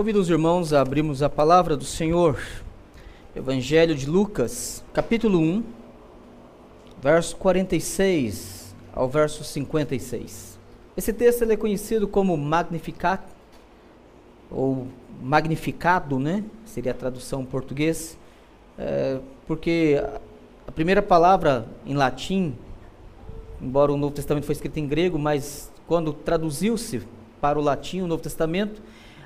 Convido os irmãos a abrirmos a palavra do Senhor, Evangelho de Lucas, capítulo 1, verso 46 ao verso 56. Esse texto é conhecido como Magnificat, ou Magnificado, né? Seria a tradução em português, é, porque a primeira palavra em latim, embora o Novo Testamento foi escrito em grego, mas quando traduziu-se para o latim, o Novo Testamento,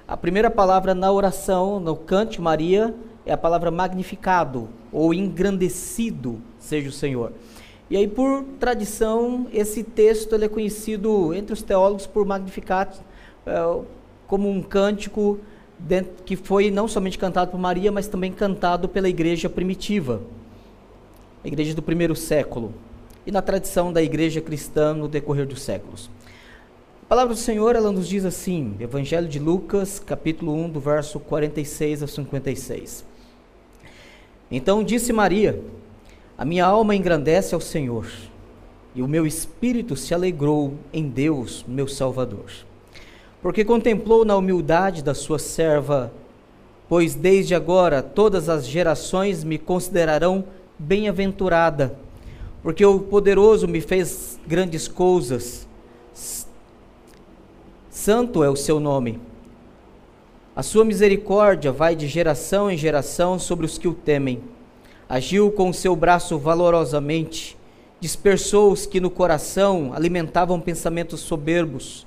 a primeira palavra na oração, no cante Maria, é a palavra magnificado ou engrandecido seja o Senhor. E aí, por tradição, esse texto é conhecido entre os teólogos por magnificat, é, como um cântico que foi não somente cantado por Maria, mas também cantado pela igreja primitiva, a igreja do primeiro século, e na tradição da igreja cristã no decorrer dos séculos. A palavra do Senhor, ela nos diz assim, Evangelho de Lucas, capítulo 1, do verso 46 a 56. Então disse Maria: A minha alma engrandece ao Senhor, e o meu espírito se alegrou em Deus, meu Salvador. Porque contemplou na humildade da sua serva, pois desde agora todas as gerações me considerarão bem-aventurada, porque o poderoso me fez grandes coisas Santo é o seu nome. A sua misericórdia vai de geração em geração sobre os que o temem. Agiu com o seu braço valorosamente, dispersou os que no coração alimentavam pensamentos soberbos.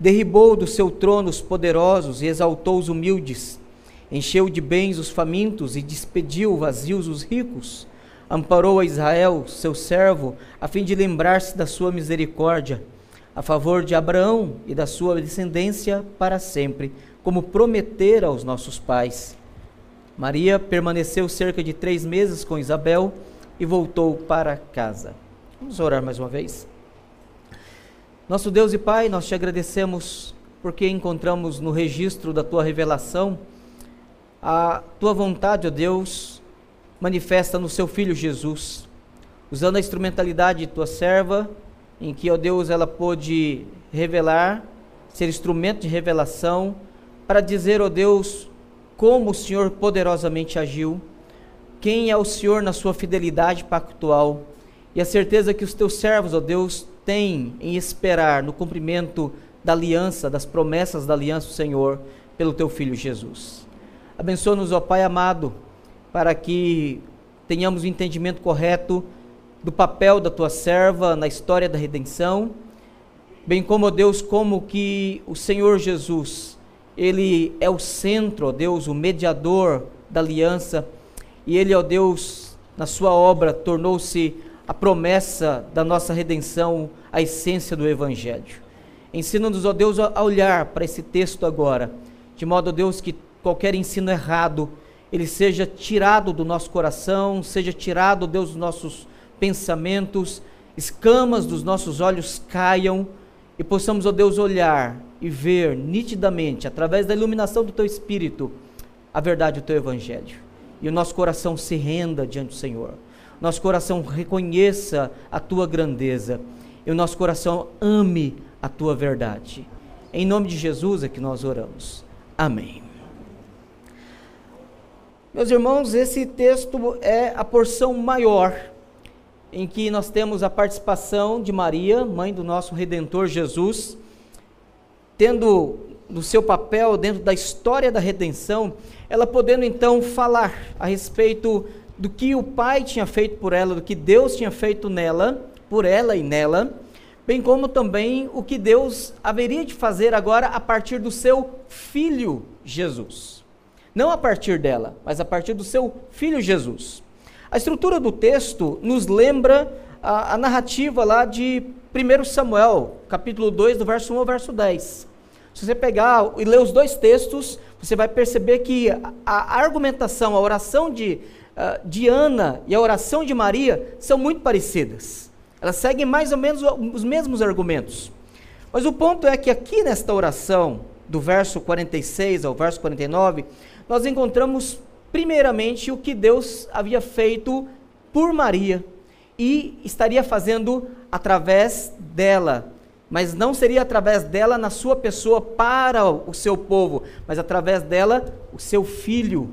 Derribou do seu trono os poderosos e exaltou os humildes. Encheu de bens os famintos e despediu vazios os ricos. Amparou a Israel, seu servo, a fim de lembrar-se da sua misericórdia a favor de Abraão e da sua descendência para sempre, como prometera aos nossos pais. Maria permaneceu cerca de três meses com Isabel e voltou para casa. Vamos orar mais uma vez. Nosso Deus e Pai, nós te agradecemos porque encontramos no registro da tua revelação a tua vontade, ó Deus, manifesta no seu filho Jesus, usando a instrumentalidade de tua serva em que, ó Deus, ela pôde revelar, ser instrumento de revelação, para dizer, ó Deus, como o Senhor poderosamente agiu, quem é o Senhor na sua fidelidade pactual, e a certeza que os teus servos, ó Deus, têm em esperar no cumprimento da aliança, das promessas da aliança do Senhor, pelo teu Filho Jesus. Abençoa-nos, ó Pai amado, para que tenhamos o entendimento correto do papel da tua serva na história da redenção, bem como, ó Deus, como que o Senhor Jesus, ele é o centro, ó Deus, o mediador da aliança, e ele, ó Deus, na sua obra tornou-se a promessa da nossa redenção, a essência do evangelho. Ensina-nos, ó Deus, a olhar para esse texto agora, de modo, ó Deus, que qualquer ensino errado ele seja tirado do nosso coração, seja tirado, Deus, dos nossos pensamentos, escamas dos nossos olhos caiam e possamos, ó Deus, olhar e ver nitidamente, através da iluminação do Teu Espírito, a verdade do Teu Evangelho. E o nosso coração se renda diante do Senhor. Nosso coração reconheça a Tua grandeza. E o nosso coração ame a Tua verdade. Em nome de Jesus é que nós oramos. Amém. Meus irmãos, esse texto é a porção maior em que nós temos a participação de Maria, mãe do nosso redentor Jesus, tendo no seu papel dentro da história da redenção, ela podendo então falar a respeito do que o Pai tinha feito por ela, do que Deus tinha feito nela, por ela e nela, bem como também o que Deus haveria de fazer agora a partir do seu filho Jesus. Não a partir dela, mas a partir do seu filho Jesus. A estrutura do texto nos lembra a, a narrativa lá de 1 Samuel, capítulo 2, do verso 1 ao verso 10. Se você pegar e ler os dois textos, você vai perceber que a, a argumentação, a oração de, uh, de Ana e a oração de Maria são muito parecidas. Elas seguem mais ou menos os mesmos argumentos. Mas o ponto é que aqui nesta oração, do verso 46 ao verso 49, nós encontramos primeiramente, o que Deus havia feito por Maria e estaria fazendo através dela. mas não seria através dela na sua pessoa para o seu povo, mas através dela o seu filho,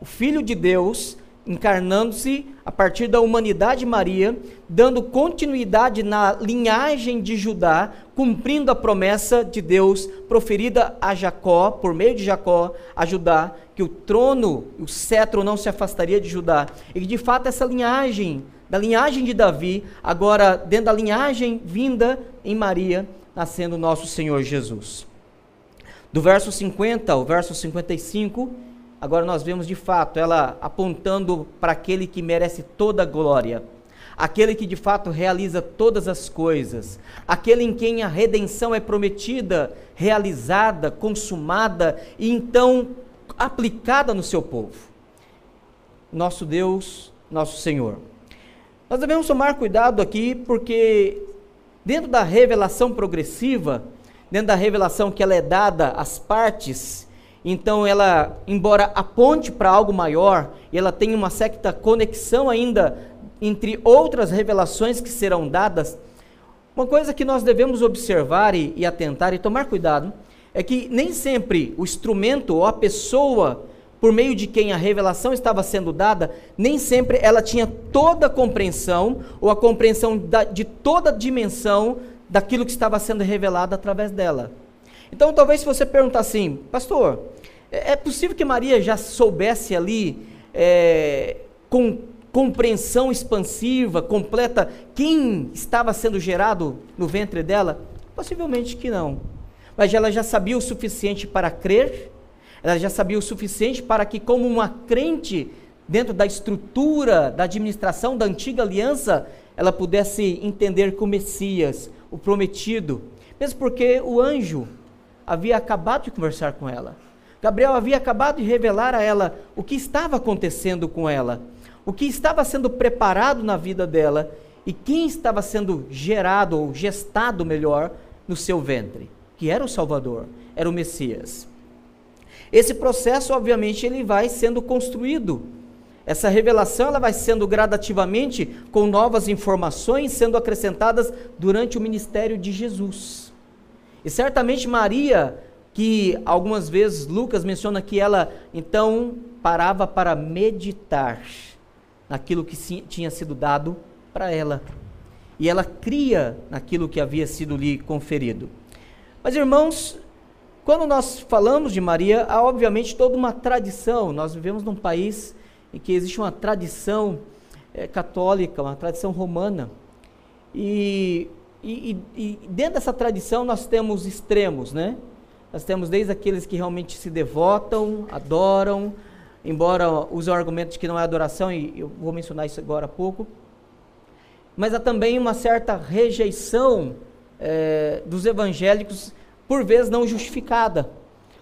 o filho de Deus encarnando-se a partir da humanidade de Maria, dando continuidade na linhagem de Judá, cumprindo a promessa de Deus proferida a Jacó, por meio de Jacó, a Judá, que o trono, o cetro não se afastaria de Judá. E que de fato essa linhagem, da linhagem de Davi, agora dentro da linhagem vinda em Maria, nascendo nosso Senhor Jesus. Do verso 50 ao verso 55, Agora nós vemos de fato ela apontando para aquele que merece toda a glória, aquele que de fato realiza todas as coisas, aquele em quem a redenção é prometida, realizada, consumada e então aplicada no seu povo. Nosso Deus, nosso Senhor. Nós devemos tomar cuidado aqui porque dentro da revelação progressiva, dentro da revelação que ela é dada às partes, então ela, embora aponte para algo maior, ela tem uma certa conexão ainda entre outras revelações que serão dadas, uma coisa que nós devemos observar e, e atentar e tomar cuidado é que nem sempre o instrumento ou a pessoa por meio de quem a revelação estava sendo dada, nem sempre ela tinha toda a compreensão ou a compreensão da, de toda a dimensão daquilo que estava sendo revelado através dela. Então, talvez se você perguntar assim, pastor, é, é possível que Maria já soubesse ali, é, com compreensão expansiva, completa, quem estava sendo gerado no ventre dela? Possivelmente que não. Mas ela já sabia o suficiente para crer, ela já sabia o suficiente para que, como uma crente, dentro da estrutura da administração da antiga aliança, ela pudesse entender que o Messias, o prometido, mesmo porque o anjo havia acabado de conversar com ela. Gabriel havia acabado de revelar a ela o que estava acontecendo com ela, o que estava sendo preparado na vida dela e quem estava sendo gerado ou gestado melhor no seu ventre, que era o Salvador, era o Messias. Esse processo, obviamente, ele vai sendo construído. Essa revelação ela vai sendo gradativamente com novas informações sendo acrescentadas durante o ministério de Jesus. E certamente Maria, que algumas vezes Lucas menciona que ela então parava para meditar naquilo que tinha sido dado para ela. E ela cria naquilo que havia sido lhe conferido. Mas irmãos, quando nós falamos de Maria, há obviamente toda uma tradição. Nós vivemos num país em que existe uma tradição é, católica, uma tradição romana. E e, e, dentro dessa tradição nós temos extremos, né? Nós temos desde aqueles que realmente se devotam, adoram, embora usem o argumento de que não é adoração, e eu vou mencionar isso agora há pouco. Mas há também uma certa rejeição é, dos evangélicos, por vezes não justificada.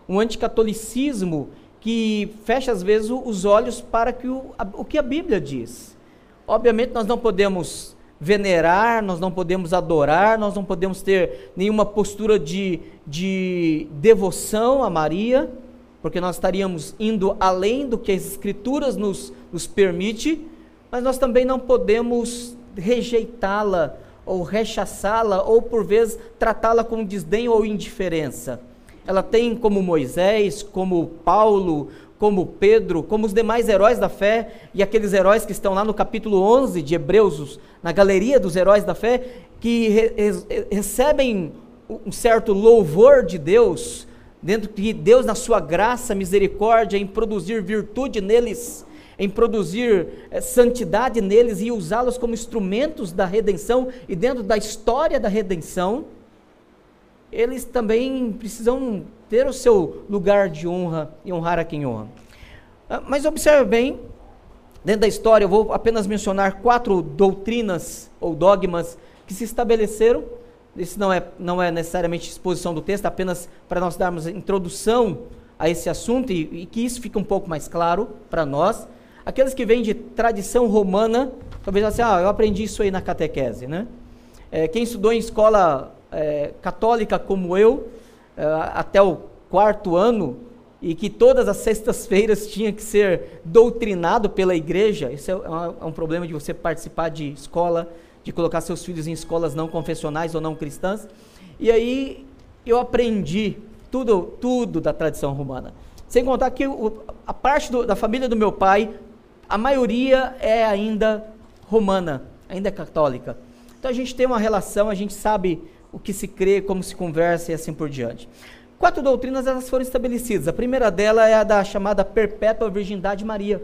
Um anticatolicismo que fecha às vezes os olhos para que o, o que a Bíblia diz. Obviamente nós não podemos venerar, nós não podemos adorar, nós não podemos ter nenhuma postura de, de devoção a Maria, porque nós estaríamos indo além do que as Escrituras nos, nos permite, mas nós também não podemos rejeitá-la ou rechaçá-la ou por vezes tratá-la com desdém ou indiferença. Ela tem como Moisés, como Paulo, como Pedro, como os demais heróis da fé e aqueles heróis que estão lá no capítulo 11 de Hebreus, na galeria dos heróis da fé, que re recebem um certo louvor de Deus, dentro de Deus, na sua graça, misericórdia, em produzir virtude neles, em produzir é, santidade neles e usá-los como instrumentos da redenção e dentro da história da redenção, eles também precisam ter o seu lugar de honra e honrar a quem honra. Ah, mas observe bem, dentro da história, eu vou apenas mencionar quatro doutrinas ou dogmas que se estabeleceram. Isso não é, não é necessariamente exposição do texto, apenas para nós darmos introdução a esse assunto e, e que isso fique um pouco mais claro para nós. Aqueles que vêm de tradição romana, talvez assim, ah, eu aprendi isso aí na catequese, né? É, quem estudou em escola é, católica como eu, é, até o quarto ano, e que todas as sextas-feiras tinha que ser doutrinado pela igreja, isso é, é um problema de você participar de escola, de colocar seus filhos em escolas não confessionais ou não cristãs. E aí eu aprendi tudo, tudo da tradição romana. Sem contar que o, a parte do, da família do meu pai, a maioria é ainda romana, ainda é católica. Então a gente tem uma relação, a gente sabe o que se crê, como se conversa e assim por diante. Quatro doutrinas elas foram estabelecidas. A primeira dela é a da chamada perpétua virgindade de Maria.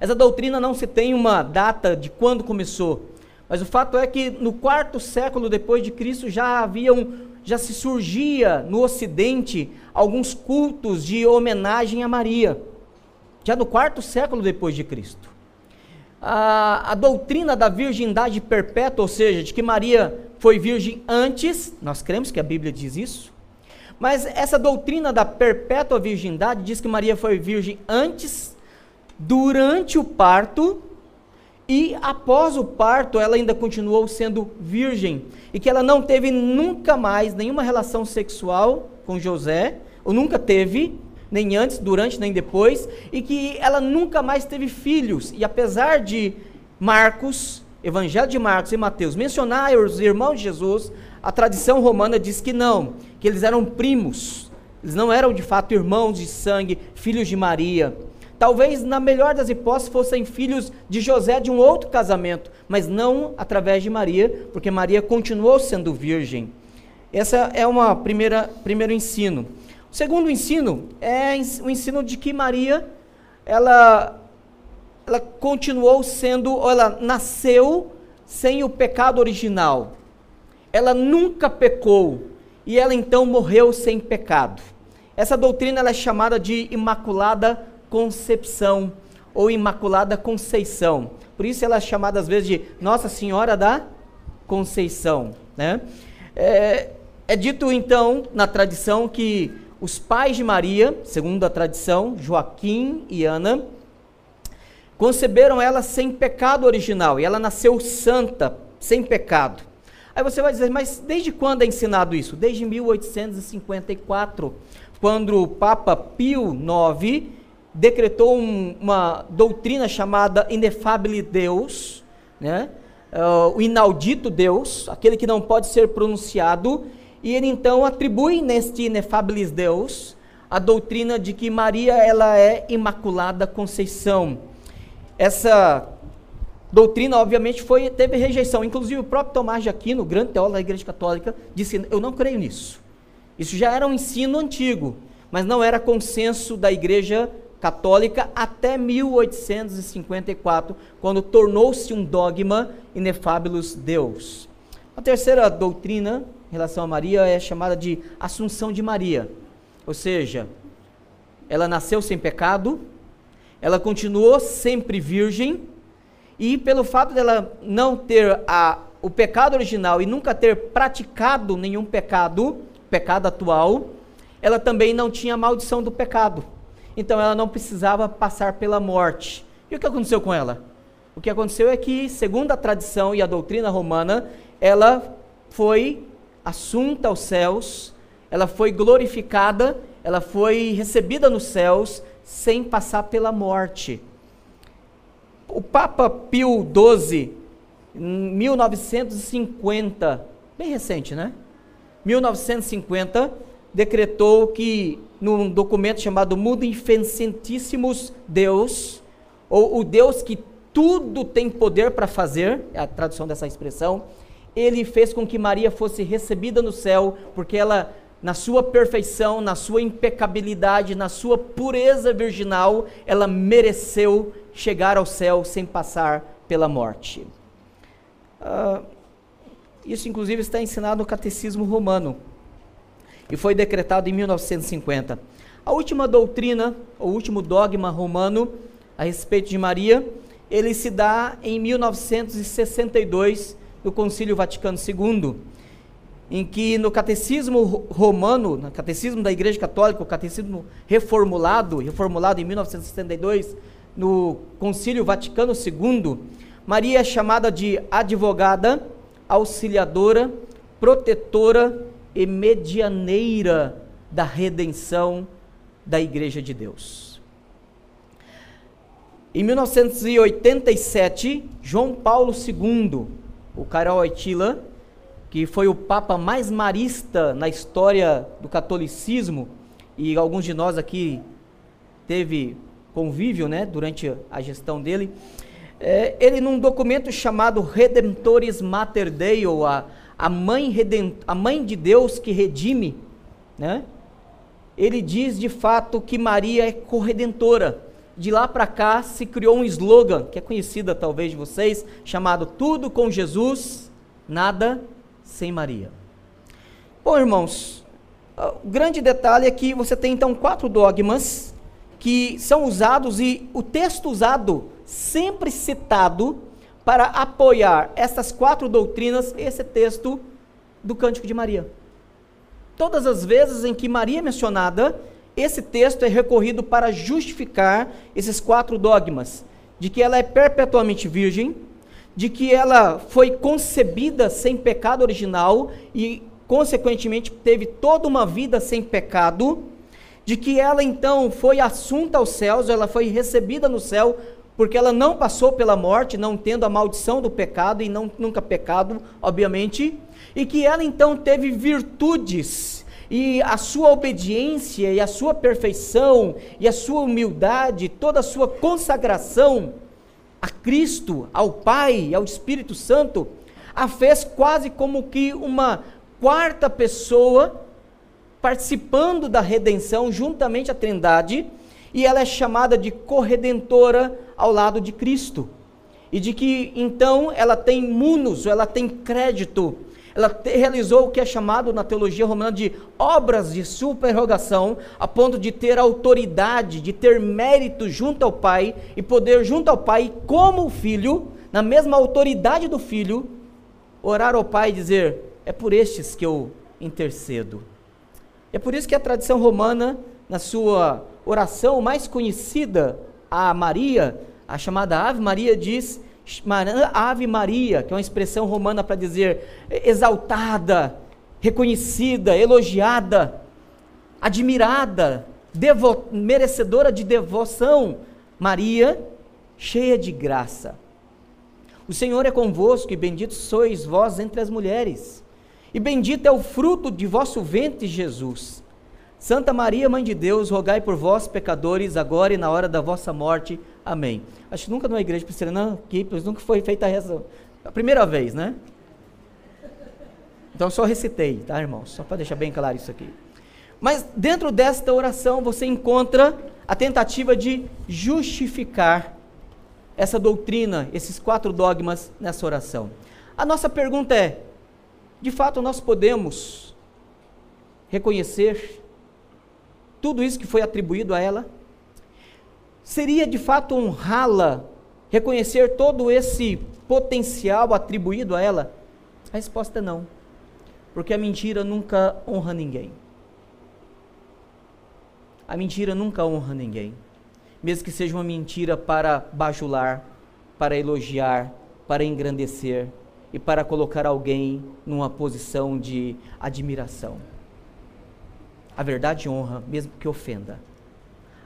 Essa doutrina não se tem uma data de quando começou, mas o fato é que no quarto século depois de Cristo já haviam, já se surgia no Ocidente alguns cultos de homenagem a Maria. Já no quarto século depois de Cristo. A, a doutrina da virgindade perpétua, ou seja, de que Maria foi virgem antes, nós cremos que a Bíblia diz isso, mas essa doutrina da perpétua virgindade diz que Maria foi virgem antes, durante o parto e após o parto ela ainda continuou sendo virgem e que ela não teve nunca mais nenhuma relação sexual com José, ou nunca teve, nem antes, durante, nem depois, e que ela nunca mais teve filhos. E apesar de Marcos, Evangelho de Marcos e Mateus mencionar os irmãos de Jesus, a tradição romana diz que não, que eles eram primos, eles não eram de fato irmãos de sangue, filhos de Maria. Talvez, na melhor das hipóteses, fossem filhos de José de um outro casamento, mas não através de Maria, porque Maria continuou sendo virgem. Essa é uma primeira primeiro ensino. O segundo ensino é o ensino de que Maria ela ela continuou sendo, ou ela nasceu sem o pecado original ela nunca pecou e ela então morreu sem pecado. Essa doutrina é chamada de Imaculada Concepção ou Imaculada Conceição. Por isso ela é chamada às vezes de Nossa Senhora da Conceição. Né? É, é dito então na tradição que os pais de Maria, segundo a tradição, Joaquim e Ana, conceberam ela sem pecado original e ela nasceu santa, sem pecado. Aí você vai dizer, mas desde quando é ensinado isso? Desde 1854, quando o Papa Pio IX decretou um, uma doutrina chamada Inefabile Deus, né? Uh, o inaudito Deus, aquele que não pode ser pronunciado, e ele então atribui neste Inefabilis Deus a doutrina de que Maria ela é Imaculada Conceição. Essa doutrina, obviamente, foi, teve rejeição. Inclusive, o próprio Tomás de Aquino, grande teólogo da Igreja Católica, disse: Eu não creio nisso. Isso já era um ensino antigo, mas não era consenso da Igreja Católica até 1854, quando tornou-se um dogma inefábilos Deus. A terceira doutrina em relação a Maria é chamada de Assunção de Maria, ou seja, ela nasceu sem pecado, ela continuou sempre virgem e pelo fato dela não ter a, o pecado original e nunca ter praticado nenhum pecado, pecado atual, ela também não tinha a maldição do pecado. Então ela não precisava passar pela morte. E o que aconteceu com ela? O que aconteceu é que, segundo a tradição e a doutrina romana, ela foi assunta aos céus, ela foi glorificada, ela foi recebida nos céus sem passar pela morte. O Papa Pio XII, em 1950, bem recente, né? 1950, decretou que, num documento chamado Mundo Infantissimus Deus, ou o Deus que tudo tem poder para fazer, é a tradução dessa expressão, ele fez com que Maria fosse recebida no céu, porque ela, na sua perfeição, na sua impecabilidade, na sua pureza virginal, ela mereceu chegar ao céu sem passar pela morte. Uh, isso, inclusive, está ensinado no Catecismo Romano e foi decretado em 1950. A última doutrina, o último dogma romano a respeito de Maria, ele se dá em 1962 no Concílio Vaticano II, em que no Catecismo Romano, no Catecismo da Igreja Católica, o Catecismo reformulado, reformulado em 1962, no Concílio Vaticano II, Maria é chamada de advogada, auxiliadora, protetora e medianeira da redenção da Igreja de Deus. Em 1987, João Paulo II, o Carol Aitila, que foi o papa mais marista na história do catolicismo, e alguns de nós aqui teve convívio, né, durante a gestão dele. É, ele num documento chamado Redemptoris Mater Dei, ou a, a, mãe redent, a mãe de Deus que redime, né? Ele diz de fato que Maria é corredentora. De lá para cá se criou um slogan, que é conhecida talvez de vocês, chamado Tudo com Jesus, nada sem Maria. Bom, irmãos, o grande detalhe é que você tem então quatro dogmas que são usados e o texto usado, sempre citado, para apoiar essas quatro doutrinas, esse texto do Cântico de Maria. Todas as vezes em que Maria é mencionada, esse texto é recorrido para justificar esses quatro dogmas: de que ela é perpetuamente virgem, de que ela foi concebida sem pecado original e, consequentemente, teve toda uma vida sem pecado de que ela então foi assunta aos céus, ela foi recebida no céu, porque ela não passou pela morte, não tendo a maldição do pecado e não, nunca pecado, obviamente, e que ela então teve virtudes, e a sua obediência, e a sua perfeição, e a sua humildade, toda a sua consagração a Cristo, ao Pai, ao Espírito Santo, a fez quase como que uma quarta pessoa participando da redenção juntamente à Trindade, e ela é chamada de corredentora ao lado de Cristo. E de que então ela tem munus, ela tem crédito, ela realizou o que é chamado na teologia romana de obras de superrogação, a ponto de ter autoridade, de ter mérito junto ao Pai e poder junto ao Pai, como o Filho, na mesma autoridade do Filho, orar ao Pai e dizer: É por estes que eu intercedo. É por isso que a tradição romana, na sua oração mais conhecida a Maria, a chamada Ave Maria, diz Ave Maria, que é uma expressão romana para dizer exaltada, reconhecida, elogiada, admirada, merecedora de devoção. Maria, cheia de graça. O Senhor é convosco e bendito sois vós entre as mulheres e bendito é o fruto de vosso ventre, Jesus. Santa Maria, Mãe de Deus, rogai por vós, pecadores, agora e na hora da vossa morte. Amém. Acho que nunca numa igreja presbiteriana aqui, nunca foi feita essa. A primeira vez, né? Então só recitei, tá, irmãos? Só para deixar bem claro isso aqui. Mas dentro desta oração você encontra a tentativa de justificar essa doutrina, esses quatro dogmas nessa oração. A nossa pergunta é: de fato, nós podemos reconhecer tudo isso que foi atribuído a ela? Seria de fato honrá-la, reconhecer todo esse potencial atribuído a ela? A resposta é não, porque a mentira nunca honra ninguém. A mentira nunca honra ninguém, mesmo que seja uma mentira para bajular, para elogiar, para engrandecer e para colocar alguém numa posição de admiração. A verdade honra, mesmo que ofenda.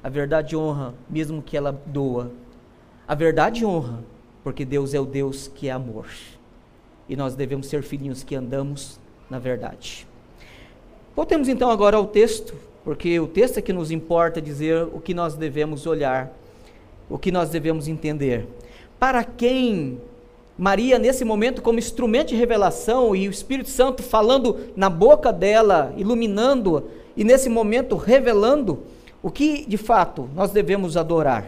A verdade honra, mesmo que ela doa. A verdade honra, porque Deus é o Deus que é amor. E nós devemos ser filhinhos que andamos na verdade. Voltemos então agora ao texto, porque o texto é que nos importa dizer o que nós devemos olhar, o que nós devemos entender. Para quem Maria, nesse momento, como instrumento de revelação, e o Espírito Santo falando na boca dela, iluminando, e nesse momento revelando o que de fato nós devemos adorar.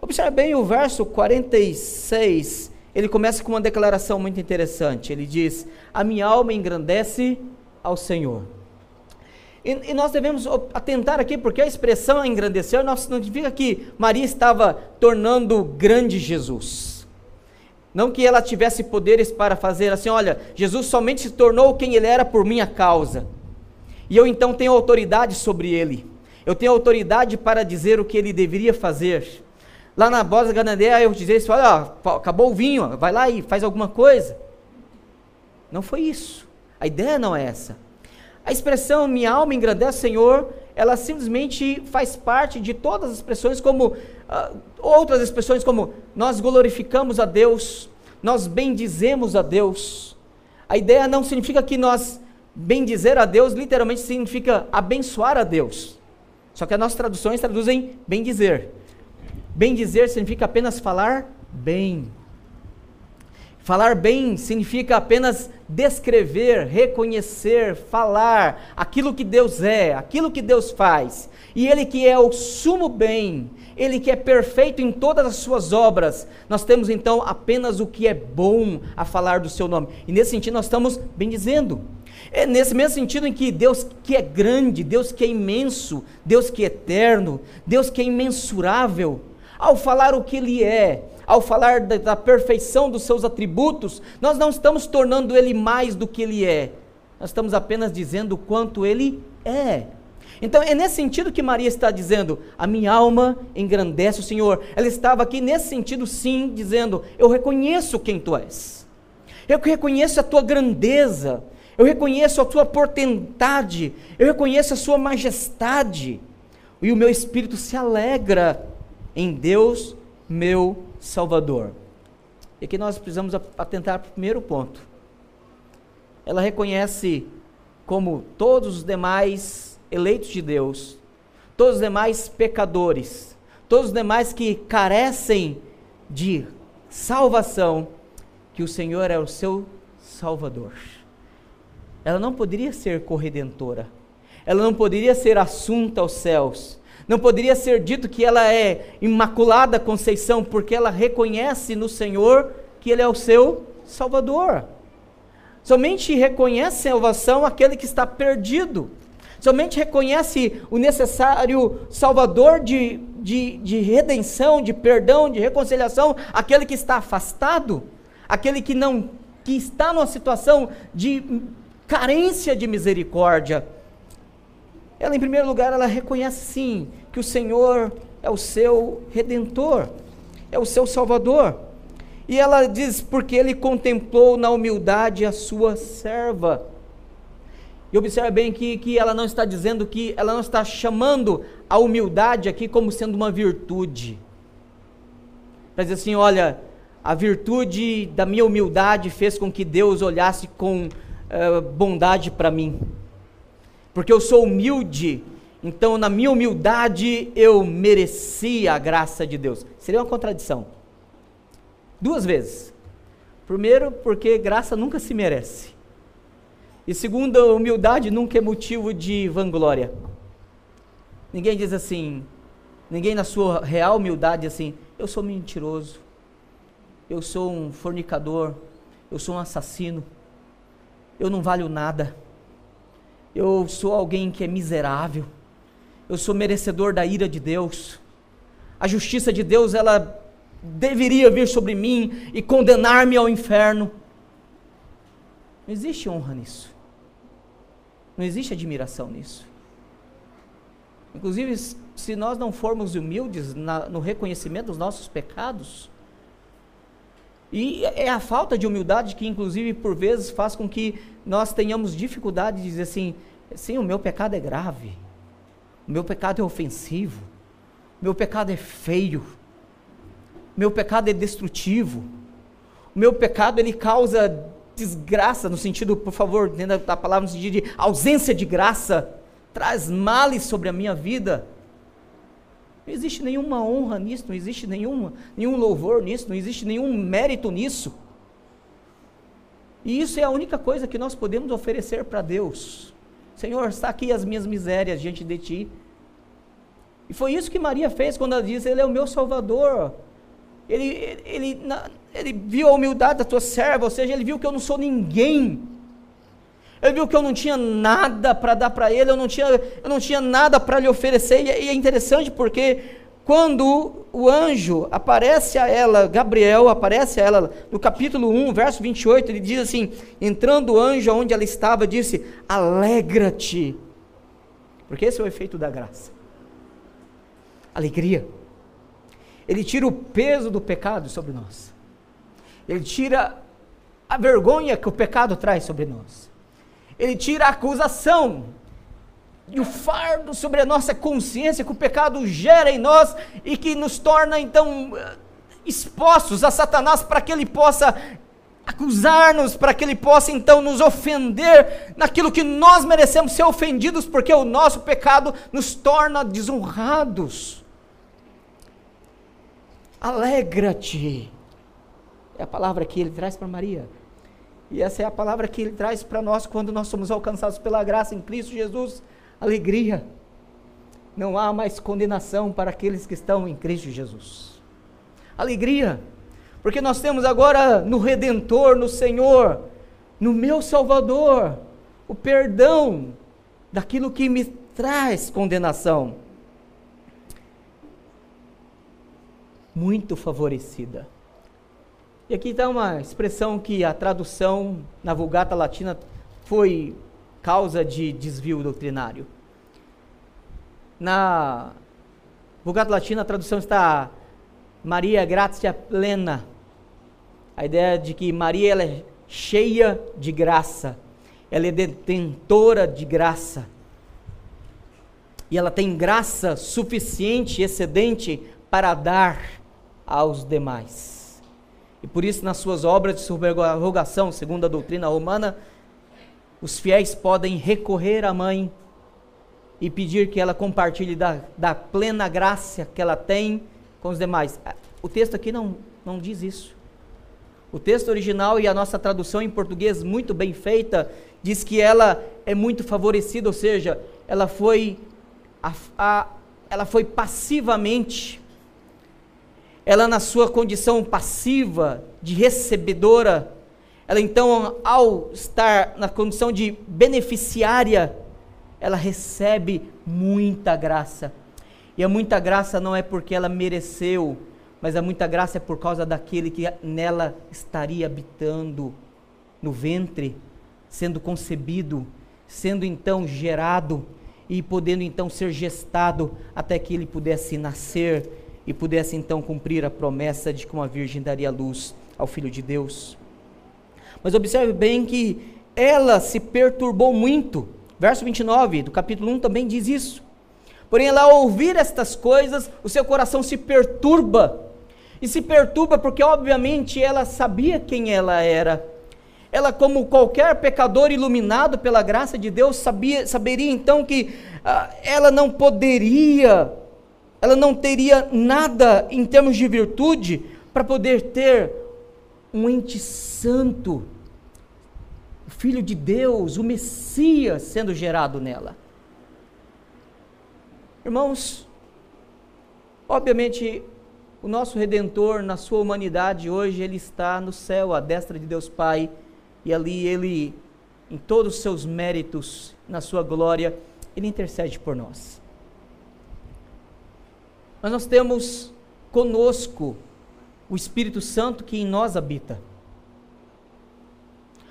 Observe bem o verso 46, ele começa com uma declaração muito interessante. Ele diz: A minha alma engrandece ao Senhor. E, e nós devemos atentar aqui, porque a expressão engrandecer não significa que Maria estava tornando grande Jesus não que ela tivesse poderes para fazer assim, olha, Jesus somente se tornou quem ele era por minha causa. E eu então tenho autoridade sobre ele. Eu tenho autoridade para dizer o que ele deveria fazer. Lá na Bosa Ganadeia eu dizia isso, olha, acabou o vinho, vai lá e faz alguma coisa. Não foi isso. A ideia não é essa. A expressão minha alma engrandece Senhor, ela simplesmente faz parte de todas as expressões, como uh, outras expressões, como nós glorificamos a Deus, nós bendizemos a Deus. A ideia não significa que nós bendizer a Deus literalmente significa abençoar a Deus. Só que as nossas traduções traduzem bendizer. Bendizer significa apenas falar bem. Falar bem significa apenas descrever, reconhecer, falar aquilo que Deus é, aquilo que Deus faz. E Ele que é o sumo bem, Ele que é perfeito em todas as suas obras, nós temos então apenas o que é bom a falar do seu nome. E nesse sentido nós estamos bendizendo. É nesse mesmo sentido em que Deus que é grande, Deus que é imenso, Deus que é eterno, Deus que é imensurável, ao falar o que Ele é, ao falar da, da perfeição dos seus atributos, nós não estamos tornando ele mais do que ele é, nós estamos apenas dizendo o quanto ele é. Então é nesse sentido que Maria está dizendo: a minha alma engrandece o Senhor. Ela estava aqui nesse sentido, sim, dizendo: eu reconheço quem tu és, eu reconheço a tua grandeza, eu reconheço a tua portentade, eu reconheço a sua majestade, e o meu espírito se alegra em Deus, meu Salvador. E aqui nós precisamos atentar para o primeiro ponto. Ela reconhece como todos os demais eleitos de Deus, todos os demais pecadores, todos os demais que carecem de salvação, que o Senhor é o seu Salvador. Ela não poderia ser corredentora, ela não poderia ser assunta aos céus, não poderia ser dito que ela é imaculada conceição, porque ela reconhece no Senhor que Ele é o seu Salvador. Somente reconhece salvação aquele que está perdido. Somente reconhece o necessário Salvador de, de, de redenção, de perdão, de reconciliação, aquele que está afastado, aquele que não que está numa situação de carência de misericórdia. Ela, em primeiro lugar, ela reconhece sim que o Senhor é o seu redentor, é o seu salvador. E ela diz, porque ele contemplou na humildade a sua serva. E observe bem que, que ela não está dizendo que, ela não está chamando a humildade aqui como sendo uma virtude. Para dizer assim, olha, a virtude da minha humildade fez com que Deus olhasse com uh, bondade para mim porque eu sou humilde, então na minha humildade eu merecia a graça de Deus. Seria uma contradição. Duas vezes. Primeiro, porque graça nunca se merece. E segundo, humildade nunca é motivo de vanglória. Ninguém diz assim, ninguém na sua real humildade assim, eu sou mentiroso, eu sou um fornicador, eu sou um assassino, eu não valho nada eu sou alguém que é miserável, eu sou merecedor da ira de Deus. A justiça de Deus, ela deveria vir sobre mim e condenar-me ao inferno. Não existe honra nisso. Não existe admiração nisso. Inclusive, se nós não formos humildes na, no reconhecimento dos nossos pecados, e é a falta de humildade que, inclusive, por vezes faz com que nós tenhamos dificuldade de dizer assim: sim, o meu pecado é grave, o meu pecado é ofensivo, o meu pecado é feio, o meu pecado é destrutivo, o meu pecado ele causa desgraça, no sentido, por favor, dentro da palavra, no sentido de ausência de graça, traz males sobre a minha vida. Não existe nenhuma honra nisso, não existe nenhuma, nenhum louvor nisso, não existe nenhum mérito nisso. E isso é a única coisa que nós podemos oferecer para Deus. Senhor, está aqui as minhas misérias diante de ti. E foi isso que Maria fez quando ela disse: Ele é o meu Salvador. Ele, ele, ele, ele viu a humildade da tua serva, ou seja, ele viu que eu não sou ninguém ele viu que eu não tinha nada para dar para ele, eu não tinha, eu não tinha nada para lhe oferecer. E, e é interessante porque quando o anjo aparece a ela, Gabriel aparece a ela, no capítulo 1, verso 28, ele diz assim: Entrando o anjo onde ela estava, disse: Alegra-te. Porque esse é o efeito da graça. Alegria. Ele tira o peso do pecado sobre nós. Ele tira a vergonha que o pecado traz sobre nós ele tira a acusação e o fardo sobre a nossa consciência que o pecado gera em nós e que nos torna então expostos a Satanás para que ele possa acusar-nos, para que ele possa então nos ofender naquilo que nós merecemos ser ofendidos, porque o nosso pecado nos torna desonrados. Alegra-te. É a palavra que ele traz para Maria. E essa é a palavra que ele traz para nós quando nós somos alcançados pela graça em Cristo Jesus. Alegria. Não há mais condenação para aqueles que estão em Cristo Jesus. Alegria porque nós temos agora no Redentor, no Senhor, no meu Salvador, o perdão daquilo que me traz condenação. Muito favorecida. E aqui está uma expressão que a tradução na Vulgata Latina foi causa de desvio doutrinário. Na Vulgata Latina a tradução está Maria gratia plena, a ideia de que Maria ela é cheia de graça, ela é detentora de graça. E ela tem graça suficiente, excedente para dar aos demais. E por isso, nas suas obras de subrogação, segundo a doutrina romana, os fiéis podem recorrer à mãe e pedir que ela compartilhe da, da plena graça que ela tem com os demais. O texto aqui não, não diz isso. O texto original e a nossa tradução em português, muito bem feita, diz que ela é muito favorecida, ou seja, ela foi, a, a, ela foi passivamente, ela na sua condição passiva, de recebedora, ela então, ao estar na condição de beneficiária, ela recebe muita graça. E a muita graça não é porque ela mereceu, mas a muita graça é por causa daquele que nela estaria habitando no ventre, sendo concebido, sendo então gerado e podendo então ser gestado até que ele pudesse nascer e pudesse então cumprir a promessa de que uma virgem daria luz ao filho de Deus. Mas observe bem que ela se perturbou muito. Verso 29 do capítulo 1 também diz isso. Porém, ela ao ouvir estas coisas, o seu coração se perturba e se perturba porque, obviamente, ela sabia quem ela era. Ela, como qualquer pecador iluminado pela graça de Deus, sabia, saberia então que ah, ela não poderia, ela não teria nada em termos de virtude para poder ter um ente santo, o Filho de Deus, o Messias sendo gerado nela. Irmãos, obviamente o nosso redentor, na sua humanidade, hoje ele está no céu, à destra de Deus Pai, e ali ele, em todos os seus méritos, na sua glória, ele intercede por nós. Mas nós temos conosco o Espírito Santo que em nós habita.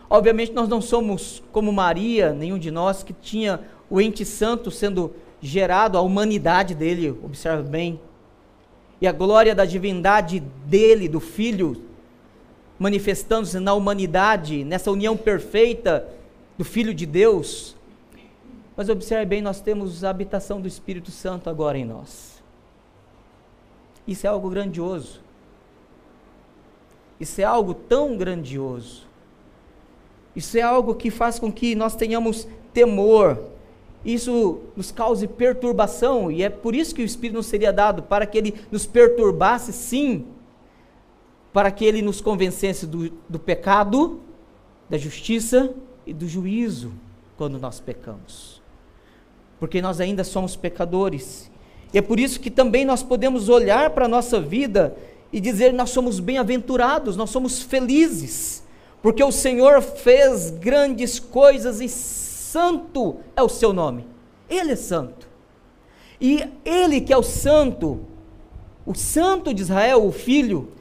Obviamente nós não somos como Maria, nenhum de nós que tinha o ente santo sendo gerado, a humanidade dele, observe bem, e a glória da divindade dele, do Filho, manifestando-se na humanidade, nessa união perfeita do Filho de Deus. Mas observe bem, nós temos a habitação do Espírito Santo agora em nós. Isso é algo grandioso. Isso é algo tão grandioso. Isso é algo que faz com que nós tenhamos temor, isso nos cause perturbação, e é por isso que o Espírito nos seria dado, para que ele nos perturbasse, sim, para que ele nos convencesse do, do pecado, da justiça e do juízo, quando nós pecamos. Porque nós ainda somos pecadores. E é por isso que também nós podemos olhar para a nossa vida e dizer: nós somos bem-aventurados, nós somos felizes, porque o Senhor fez grandes coisas e santo é o seu nome. Ele é santo. E ele que é o santo, o santo de Israel, o filho,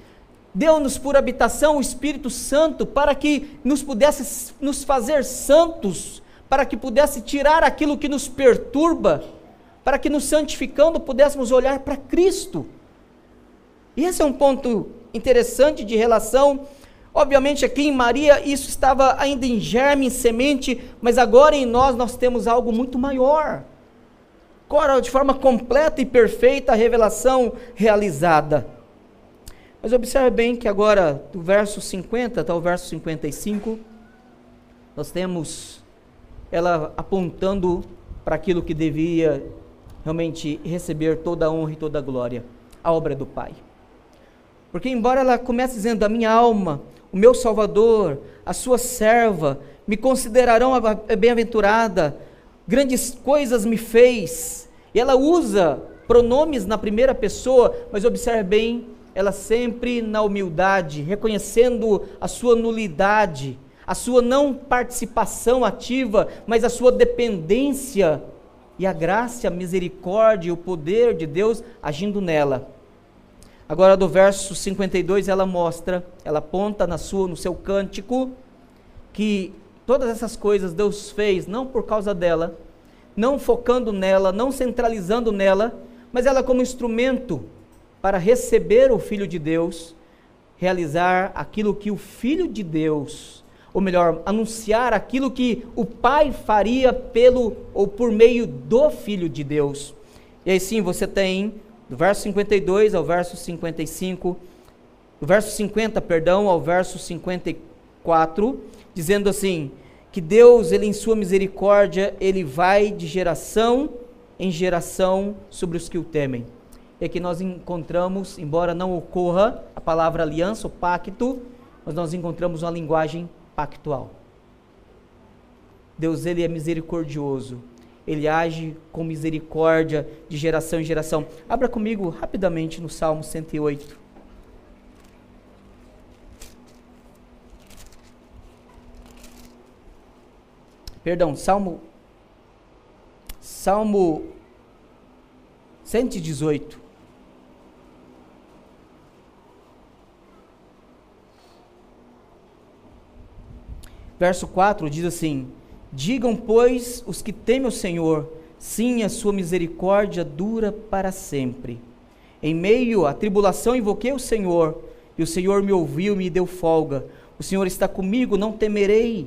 deu-nos por habitação o Espírito Santo para que nos pudesse nos fazer santos, para que pudesse tirar aquilo que nos perturba, para que nos santificando pudéssemos olhar para Cristo. E esse é um ponto interessante de relação Obviamente aqui em Maria isso estava ainda em germe, em semente, mas agora em nós nós temos algo muito maior. Agora, de forma completa e perfeita, a revelação realizada. Mas observe bem que agora, do verso 50 até o verso 55, nós temos ela apontando para aquilo que devia realmente receber toda a honra e toda a glória, a obra do Pai. Porque embora ela comece dizendo, a minha alma, o meu Salvador, a sua serva, me considerarão bem-aventurada, grandes coisas me fez. E ela usa pronomes na primeira pessoa, mas observe bem, ela sempre na humildade, reconhecendo a sua nulidade, a sua não participação ativa, mas a sua dependência e a graça, a misericórdia e o poder de Deus agindo nela. Agora do verso 52 ela mostra, ela aponta na sua no seu cântico que todas essas coisas Deus fez não por causa dela, não focando nela, não centralizando nela, mas ela como instrumento para receber o filho de Deus, realizar aquilo que o filho de Deus, ou melhor, anunciar aquilo que o Pai faria pelo ou por meio do filho de Deus. E aí sim, você tem do verso 52 ao verso 55, do verso 50, perdão, ao verso 54, dizendo assim: que Deus, ele em sua misericórdia, ele vai de geração em geração sobre os que o temem. E aqui nós encontramos, embora não ocorra a palavra aliança ou pacto, mas nós encontramos uma linguagem pactual. Deus ele é misericordioso. Ele age com misericórdia de geração em geração. Abra comigo rapidamente no Salmo 108. Perdão, Salmo Salmo 118. Verso 4 diz assim: Digam, pois, os que temem o Senhor, sim, a sua misericórdia dura para sempre. Em meio à tribulação invoquei o Senhor, e o Senhor me ouviu e me deu folga. O Senhor está comigo, não temerei.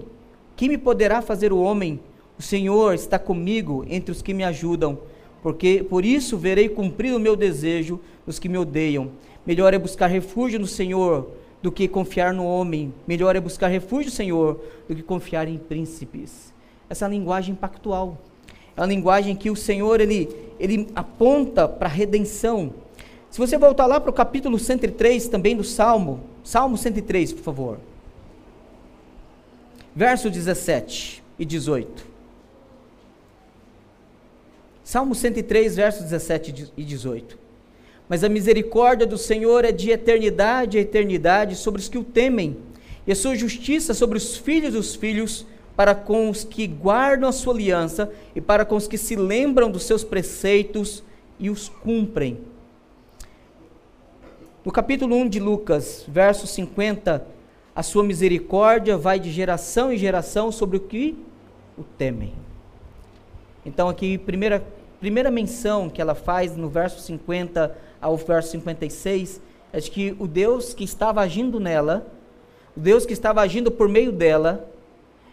Que me poderá fazer o homem? O Senhor está comigo entre os que me ajudam, porque por isso verei cumprido o meu desejo dos que me odeiam. Melhor é buscar refúgio no Senhor do que confiar no homem. Melhor é buscar refúgio, Senhor, do que confiar em príncipes. Essa é a linguagem pactual. É a linguagem que o Senhor ele, ele aponta para a redenção. Se você voltar lá para o capítulo 103 também do Salmo, Salmo 103, por favor verso 17 e 18. Salmo 103, versos 17 e 18. Mas a misericórdia do Senhor é de eternidade a eternidade sobre os que o temem, e a sua justiça sobre os filhos dos filhos, para com os que guardam a sua aliança e para com os que se lembram dos seus preceitos e os cumprem. No capítulo 1 de Lucas, verso 50 a sua misericórdia vai de geração em geração sobre o que o temem. Então, aqui, primeira, primeira menção que ela faz no verso 50 ao verso 56 é de que o Deus que estava agindo nela, o Deus que estava agindo por meio dela,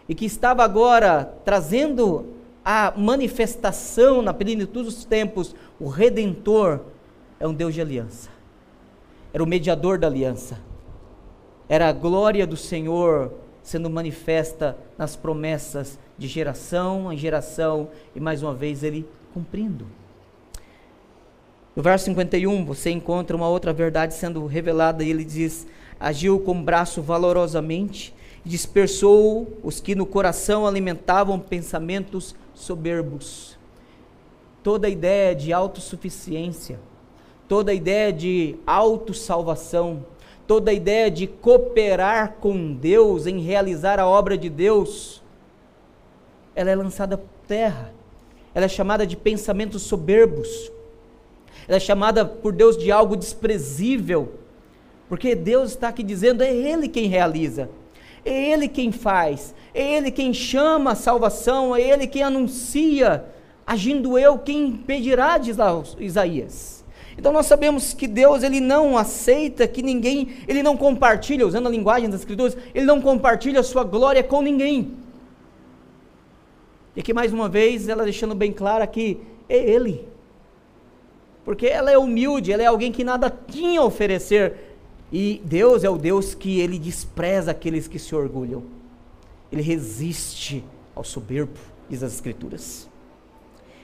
e que estava agora trazendo a manifestação na plenitude dos tempos, o Redentor, é um Deus de aliança. Era o mediador da aliança era a glória do Senhor sendo manifesta nas promessas de geração em geração e mais uma vez ele cumprindo. No verso 51, você encontra uma outra verdade sendo revelada e ele diz: Agiu com braço valorosamente dispersou os que no coração alimentavam pensamentos soberbos. Toda a ideia de autossuficiência, toda a ideia de autossalvação, toda a ideia de cooperar com Deus em realizar a obra de Deus, ela é lançada terra. Ela é chamada de pensamentos soberbos. Ela é chamada por Deus de algo desprezível. Porque Deus está aqui dizendo: é Ele quem realiza, é Ele quem faz, é Ele quem chama a salvação, é Ele quem anuncia. Agindo eu, quem impedirá, diz Isaías. Então nós sabemos que Deus ele não aceita que ninguém, ele não compartilha, usando a linguagem das escrituras, ele não compartilha a sua glória com ninguém. E aqui mais uma vez ela deixando bem claro que é ele. Porque ela é humilde, ela é alguém que nada tinha a oferecer. E Deus é o Deus que ele despreza aqueles que se orgulham. Ele resiste ao soberbo, diz as Escrituras.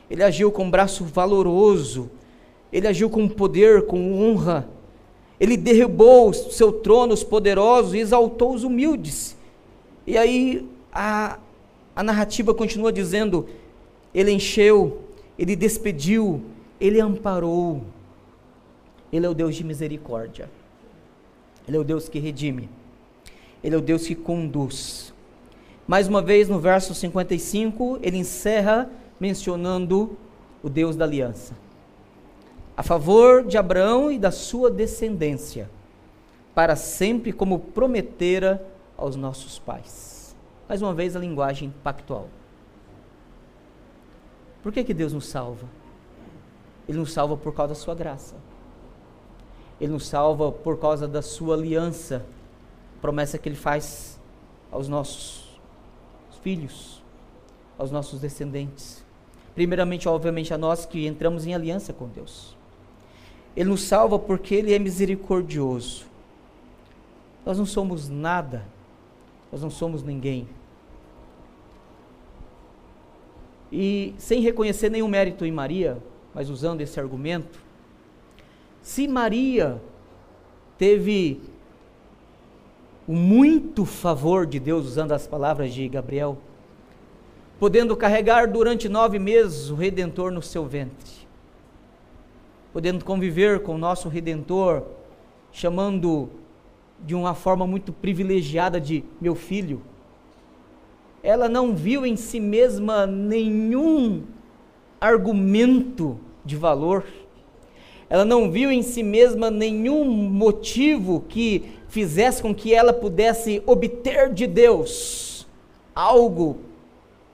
Ele agiu com um braço valoroso, ele agiu com poder, com honra. Ele derrubou seu trono os poderosos e exaltou os humildes. E aí a, a narrativa continua dizendo: ele encheu, ele despediu, ele amparou. Ele é o Deus de misericórdia. Ele é o Deus que redime. Ele é o Deus que conduz. Mais uma vez, no verso 55, ele encerra mencionando o Deus da aliança. A favor de Abraão e da sua descendência, para sempre, como prometera aos nossos pais. Mais uma vez, a linguagem pactual. Por que, que Deus nos salva? Ele nos salva por causa da sua graça. Ele nos salva por causa da sua aliança, promessa que ele faz aos nossos filhos, aos nossos descendentes. Primeiramente, obviamente, a nós que entramos em aliança com Deus. Ele nos salva porque ele é misericordioso. Nós não somos nada, nós não somos ninguém. E sem reconhecer nenhum mérito em Maria, mas usando esse argumento, se Maria teve o muito favor de Deus, usando as palavras de Gabriel, podendo carregar durante nove meses o Redentor no seu ventre, podendo conviver com o nosso Redentor, chamando de uma forma muito privilegiada de meu filho, ela não viu em si mesma nenhum argumento de valor ela não viu em si mesma nenhum motivo que fizesse com que ela pudesse obter de Deus algo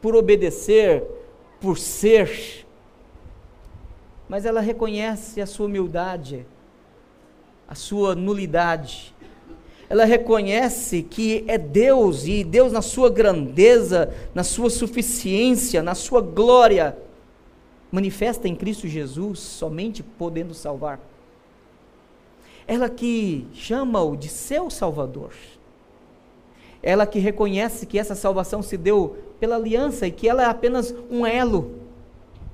por obedecer, por ser. Mas ela reconhece a sua humildade, a sua nulidade. Ela reconhece que é Deus e Deus, na sua grandeza, na sua suficiência, na sua glória, manifesta em Cristo Jesus, somente podendo salvar. Ela que chama-o de seu Salvador. Ela que reconhece que essa salvação se deu pela aliança e que ela é apenas um elo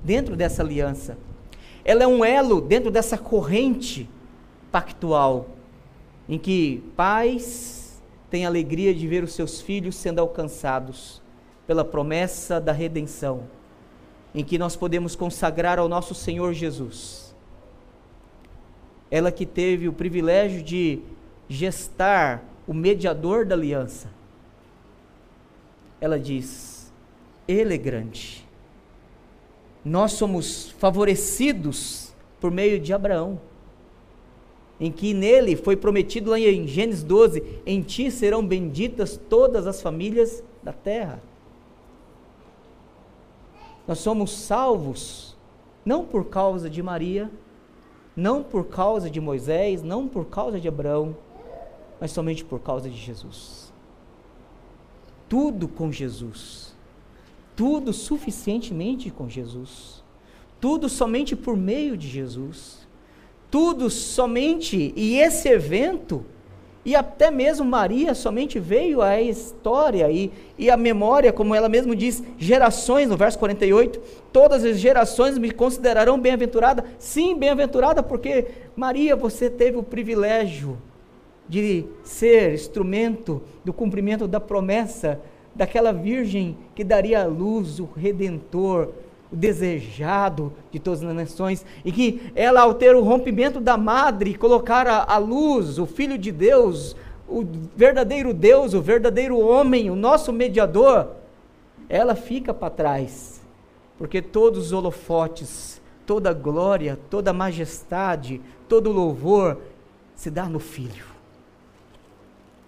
dentro dessa aliança. Ela é um elo dentro dessa corrente pactual em que pais têm alegria de ver os seus filhos sendo alcançados pela promessa da redenção em que nós podemos consagrar ao nosso Senhor Jesus. Ela que teve o privilégio de gestar o mediador da aliança. Ela diz: Ele é grande. Nós somos favorecidos por meio de Abraão, em que nele foi prometido lá em Gênesis 12: Em ti serão benditas todas as famílias da terra. Nós somos salvos não por causa de Maria, não por causa de Moisés, não por causa de Abraão, mas somente por causa de Jesus. Tudo com Jesus. Tudo suficientemente com Jesus. Tudo somente por meio de Jesus. Tudo somente, e esse evento e até mesmo Maria somente veio à história e, e à memória, como ela mesma diz, gerações, no verso 48, todas as gerações me considerarão bem-aventurada. Sim, bem-aventurada, porque Maria, você teve o privilégio de ser instrumento do cumprimento da promessa daquela virgem que daria à luz o Redentor, o desejado de todas as nações, e que ela, ao ter o rompimento da madre, colocar à luz o Filho de Deus, o verdadeiro Deus, o verdadeiro homem, o nosso mediador, ela fica para trás, porque todos os holofotes, toda a glória, toda a majestade, todo o louvor se dá no Filho.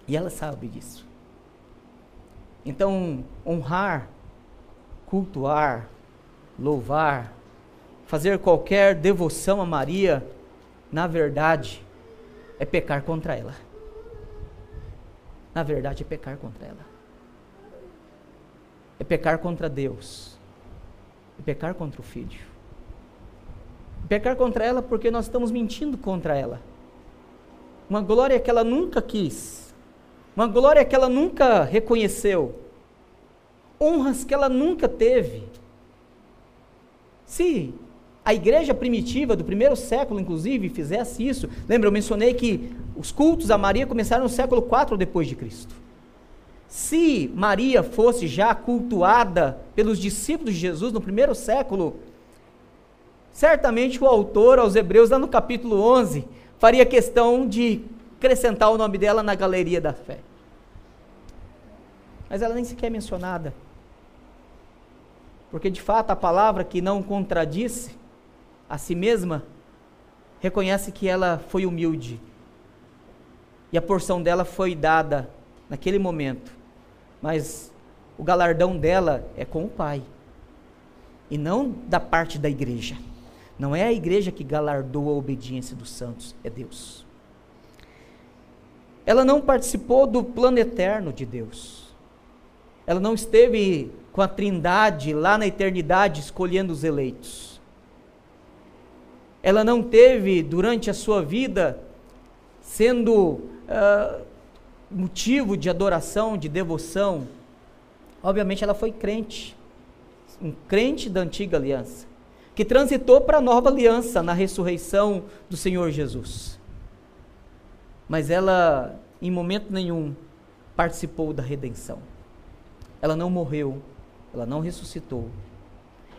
E ela sabe disso. Então, honrar, cultuar, louvar, fazer qualquer devoção a Maria, na verdade, é pecar contra ela. Na verdade, é pecar contra ela. É pecar contra Deus. É pecar contra o Filho. É pecar contra ela porque nós estamos mentindo contra ela. uma glória que ela nunca quis, uma glória que ela nunca reconheceu, honras que ela nunca teve. Se a igreja primitiva do primeiro século, inclusive, fizesse isso, lembra, eu mencionei que os cultos a Maria começaram no século 4 depois de Cristo. Se Maria fosse já cultuada pelos discípulos de Jesus no primeiro século, certamente o autor aos Hebreus, lá no capítulo 11, faria questão de acrescentar o nome dela na galeria da fé. Mas ela nem sequer é mencionada. Porque de fato a palavra que não contradisse a si mesma reconhece que ela foi humilde. E a porção dela foi dada naquele momento. Mas o galardão dela é com o Pai. E não da parte da igreja. Não é a igreja que galardoa a obediência dos santos, é Deus. Ela não participou do plano eterno de Deus. Ela não esteve com a Trindade lá na eternidade escolhendo os eleitos. Ela não teve durante a sua vida sendo uh, motivo de adoração, de devoção. Obviamente ela foi crente, um crente da antiga aliança que transitou para a nova aliança na ressurreição do Senhor Jesus. Mas ela, em momento nenhum, participou da redenção. Ela não morreu, ela não ressuscitou,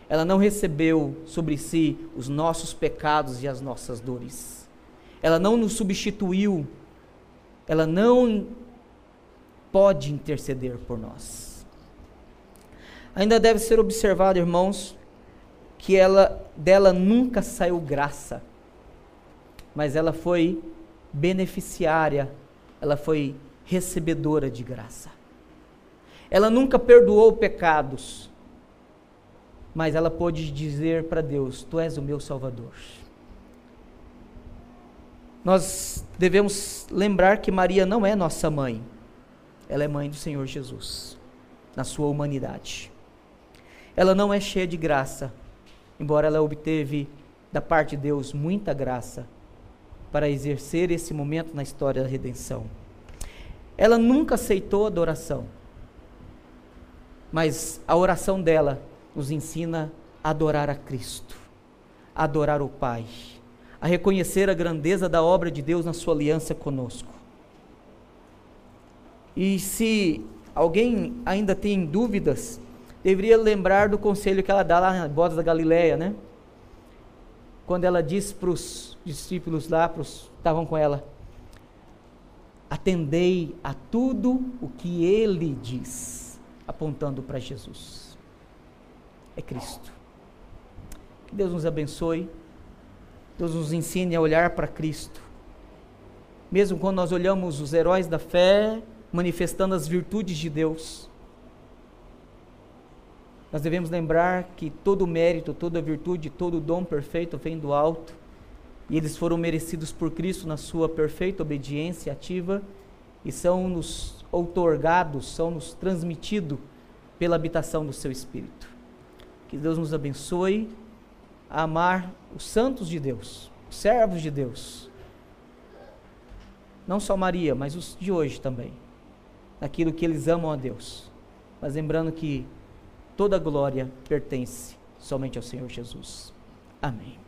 ela não recebeu sobre si os nossos pecados e as nossas dores. Ela não nos substituiu, ela não pode interceder por nós. Ainda deve ser observado, irmãos, que ela dela nunca saiu graça, mas ela foi beneficiária, ela foi recebedora de graça. Ela nunca perdoou pecados, mas ela pôde dizer para Deus: Tu és o meu Salvador. Nós devemos lembrar que Maria não é nossa mãe, ela é mãe do Senhor Jesus, na sua humanidade. Ela não é cheia de graça, embora ela obteve da parte de Deus muita graça para exercer esse momento na história da redenção. Ela nunca aceitou adoração, mas a oração dela nos ensina a adorar a Cristo, a adorar o Pai, a reconhecer a grandeza da obra de Deus na sua aliança conosco. E se alguém ainda tem dúvidas deveria lembrar do conselho que ela dá lá na bodas da Galileia, né? Quando ela diz para os discípulos lá, para os que estavam com ela, atendei a tudo o que ele diz, apontando para Jesus. É Cristo. Que Deus nos abençoe. Deus nos ensine a olhar para Cristo. Mesmo quando nós olhamos os heróis da fé manifestando as virtudes de Deus, nós devemos lembrar que todo mérito, toda virtude, todo dom perfeito vem do alto, e eles foram merecidos por Cristo na sua perfeita obediência ativa e são nos outorgados, são nos transmitidos pela habitação do seu Espírito. Que Deus nos abençoe a amar os santos de Deus, os servos de Deus. Não só Maria, mas os de hoje também. Naquilo que eles amam a Deus. Mas lembrando que Toda glória pertence somente ao Senhor Jesus. Amém.